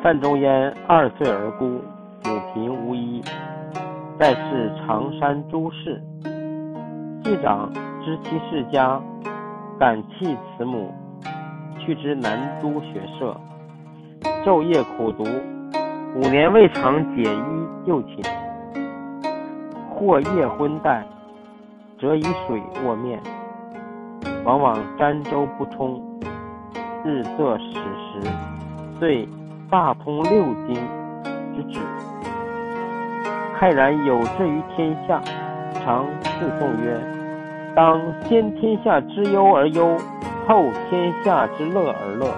范仲淹二岁而孤，母贫无医，在世常山诸事。季长知其世家，感弃慈母，去之南都学射，昼夜苦读，五年未尝解衣就寝。或夜昏怠，则以水卧面，往往沾舟不冲，日色始时，遂大通六经之旨。慨然有志于天下，常侍奉曰：“当先天下之忧而忧，后天下之乐而乐。”